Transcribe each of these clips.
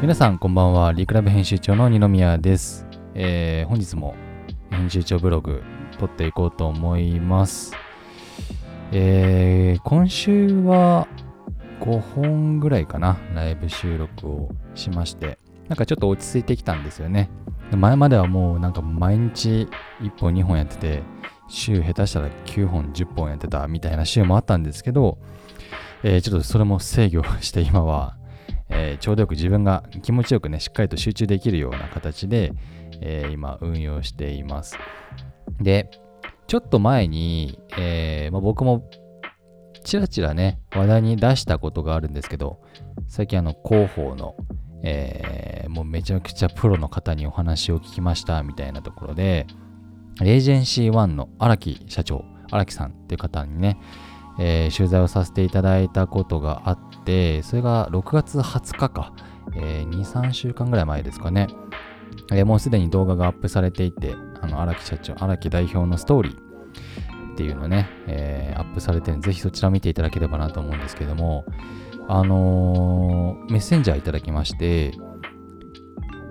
皆さんこんばんは。リクラブ編集長の二宮です、えー本日も編集長ブログ撮っていこうと思います、えー今週は5本ぐらいかなライブ収録をしまして。なんかちょっと落ち着いてきたんですよね。前まではもうなんか毎日1本2本やってて週下手したら9本10本やってたみたいな週もあったんですけど、えーちょっとそれも制御して今は、えーちょうどよく自分が気持ちよくねしっかりと集中できるような形で、えー今運用しています。でちょっと前に、えーまあ、僕もちらちらね話題に出したことがあるんですけど最近あの広報の、えーもうめちゃくちゃプロの方にお話を聞きましたみたいなところでエージェンシー1の荒木社長荒木さんっていう方にね、えー取材をさせていただいたことがあってそれが6月20日か、えー23週間ぐらい前ですかね、えーもうすでに動画がアップされていてあの荒木社長荒木代表のストーリーっていうのね、えーアップされてるんでぜひそちら見ていただければなと思うんですけどもあのーメッセンジャーいただきまして、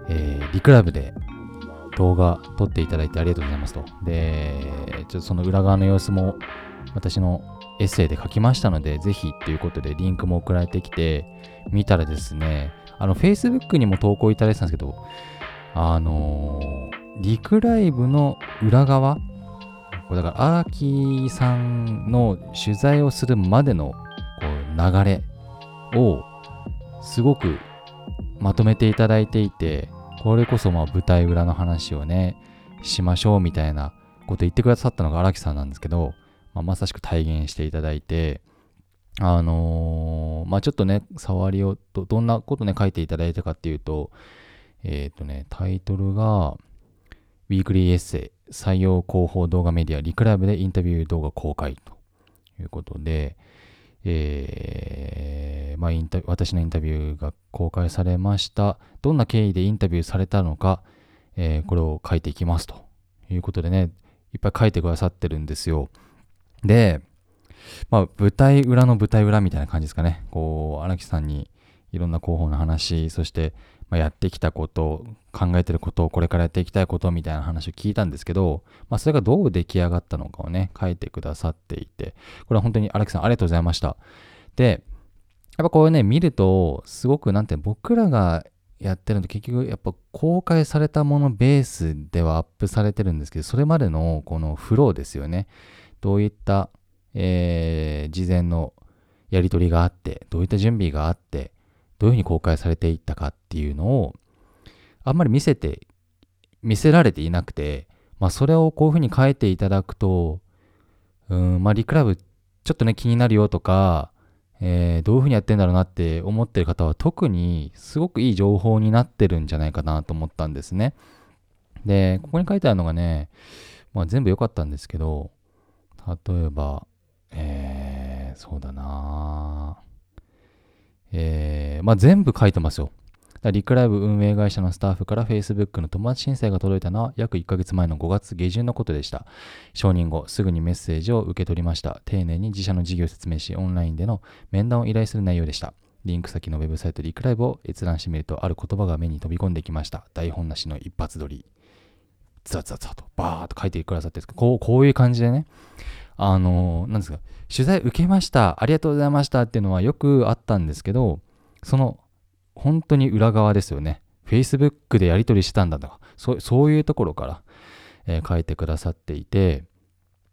えーリクラブで動画撮っていただいてありがとうございますと。で、ちょっとその裏側の様子も私のエッセイで書きましたので、ぜひっていうことでリンクも送られてきて、見たらですね、あの、Facebook にも投稿いただいてたんですけど、あのーリクライブの裏側、これだから、荒木さんの取材をするまでのこう流れをすごくまとめていただいていて、これこそまあ舞台裏の話をね、しましょうみたいなこと言ってくださったのが荒木さんなんですけど、まあ、まさしく体現していただいて、あのーまあちょっとね、触りをど、どんなことね、書いていただいたかっていうと、えっ、とね、タイトルが、ウィークリーエッセイ、採用広報動画メディア、リクライブでインタビュー動画公開ということで、えーまあ、インタ私のインタビューが公開されました。どんな経緯でインタビューされたのか、えーこれを書いていきますということでね、いっぱい書いてくださってるんですよ。で、まあ、舞台裏の舞台裏みたいな感じですかね。こう、荒木さんにいろんな広報の話、そして、まあ、やってきたこと、考えてること、これからやっていきたいことみたいな話を聞いたんですけど、まあ、それがどう出来上がったのかをね、書いてくださっていて、これは本当に荒木さんありがとうございました。で、やっぱこれね、見ると、すごくなんて僕らがやってるのと結局やっぱ公開されたものベースではアップされてるんですけど、それまでのこのフローですよね。どういった、えー事前のやり取りがあって、どういった準備があって、どういうふうに公開されていったかっていうのを、あんまり見せて、見せられていなくて、まあそれをこういうふうに書いていただくと、うん、まあリクラブちょっとね気になるよとか、えーどういうふうにやってんだろうなって思ってる方は特にすごくいい情報になってるんじゃないかなと思ったんですね。で、ここに書いてあるのがね、まあ全部良かったんですけど、例えば、えー、そうだなえー、まあ全部書いてますよ。だリクライブ運営会社のスタッフから Facebook の友達申請が届いたのは約1ヶ月前の5月下旬のことでした。承認後、すぐにメッセージを受け取りました。丁寧に自社の事業を説明し、オンラインでの面談を依頼する内容でした。リンク先のウェブサイトリクライブを閲覧してみると、ある言葉が目に飛び込んできました。台本なしの一発撮り。ザザザとバーっと書いてくださってる、こうこういう感じでね、あの、なんですか、取材受けました、ありがとうございましたっていうのはよくあったんですけど、その、本当に裏側ですよね。Facebook でやり取りしたんだとか、そうそういうところから、えー書いてくださっていて、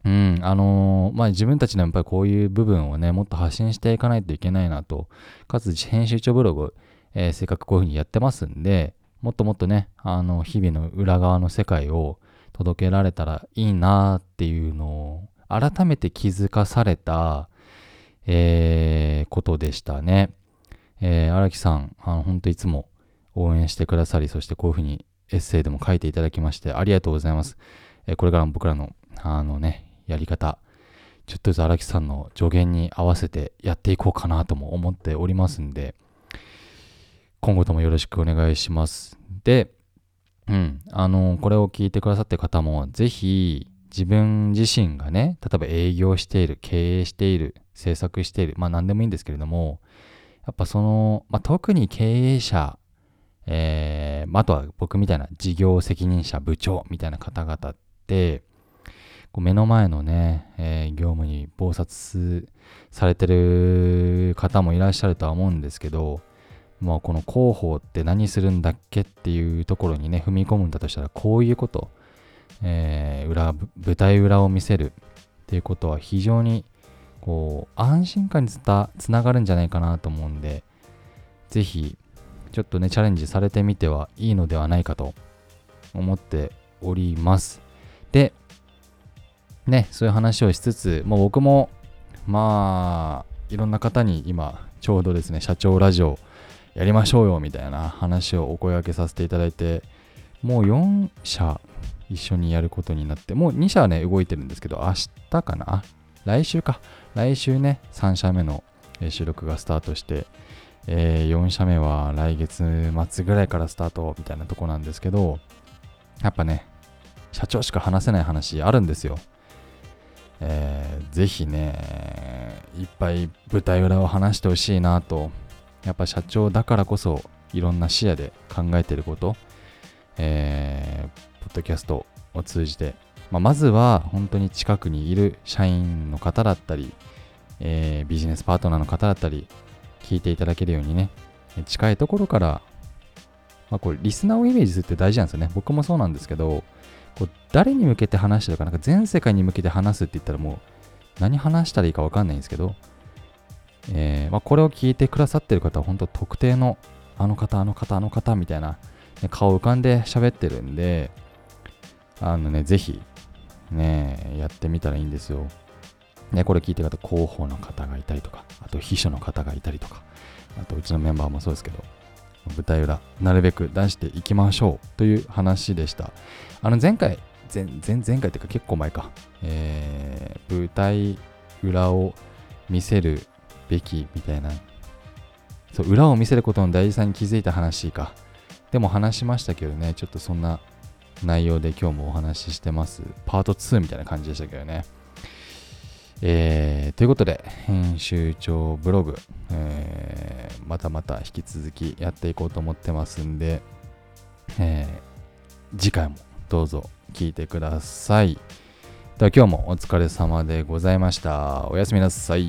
うん、あのーまあ、自分たちのやっぱりこういう部分をね、もっと発信していかないといけないなと、かつ編集長ブログ、えーせっかくこういうふうにやってますんで、もっともっとね、あの、日々の裏側の世界を届けられたらいいなっていうのを、改めて気づかされた、えーことでしたね。えー荒木さん、あの、本当いつも応援してくださり、そしてこういうふうにエッセイでも書いていただきまして、ありがとうございます。えーこれからも僕らの、あのね、やり方、ちょっとずつ荒木さんの助言に合わせてやっていこうかなとも思っておりますんで、今後ともよろしくお願いします。で、うん、あの、これを聞いてくださって方も、ぜひ、自分自身がね、例えば営業している、経営している、制作している、まあ何でもいいんですけれども、やっぱその、まあ、特に経営者えー、あとは僕みたいな事業責任者部長みたいな方々って、こう目の前のね、えー、業務に忙殺されてる方もいらっしゃるとは思うんですけど、もうこの広報って何するんだっけっていうところにね、踏み込むんだとしたら、こういうこと、えー、裏、舞台裏を見せるっていうことは非常にこう安心感につたつながるんじゃないかなと思うんで、ぜひちょっとね、チャレンジされてみてはいいのではないかと思っております。で、ね、そういう話をしつつ、もう僕も、まあ、いろんな方に今、ちょうどですね、社長ラジオやりましょうよみたいな話をお声掛けさせていただいて、もう4社一緒にやることになって、もう2社はね、動いてるんですけど、明日かな？来週か。来週ね、3社目の収録がスタートして、えー、4社目は来月末ぐらいからスタートみたいなとこなんですけど、やっぱね、社長しか話せない話あるんですよ。えー、ぜひね、いっぱい舞台裏を話してほしいなとやっぱ社長だからこそいろんな視野で考えてること、えー、ポッドキャストを通じて、まあ、まずは本当に近くにいる社員の方だったり、えー、ビジネスパートナーの方だったり、聞いていただけるようにね、近いところから、まあ、これリスナーをイメージするって大事なんですよね。僕もそうなんですけど、こう誰に向けて話してるか、なんか全世界に向けて話すって言ったらもう何話したらいいか分かんないんですけど、えー、まあ、これを聞いてくださってる方は本当特定のあの方、あの方、あの方みたいな、ね、顔浮かんで喋ってるんで、あのね、ぜひ、ね、やってみたらいいんですよ。ね、これ聞いてる方、広報の方がいたりとか、あと秘書の方がいたりとか、あとうちのメンバーもそうですけど、舞台裏、なるべく出していきましょうという話でした。あの前回、前前前回っていうか結構前か、えー、舞台裏を見せるべきみたいなそう裏を見せることの大事さに気づいた話かでも話しましたけどねちょっとそんな内容で今日もお話ししてます。パート2みたいな感じでしたけどね。えー、ということで編集長ブログ、えー、またまた引き続きやっていこうと思ってますんで、えー、次回もどうぞ聞いてください。では今日もお疲れ様でございました。おやすみなさい。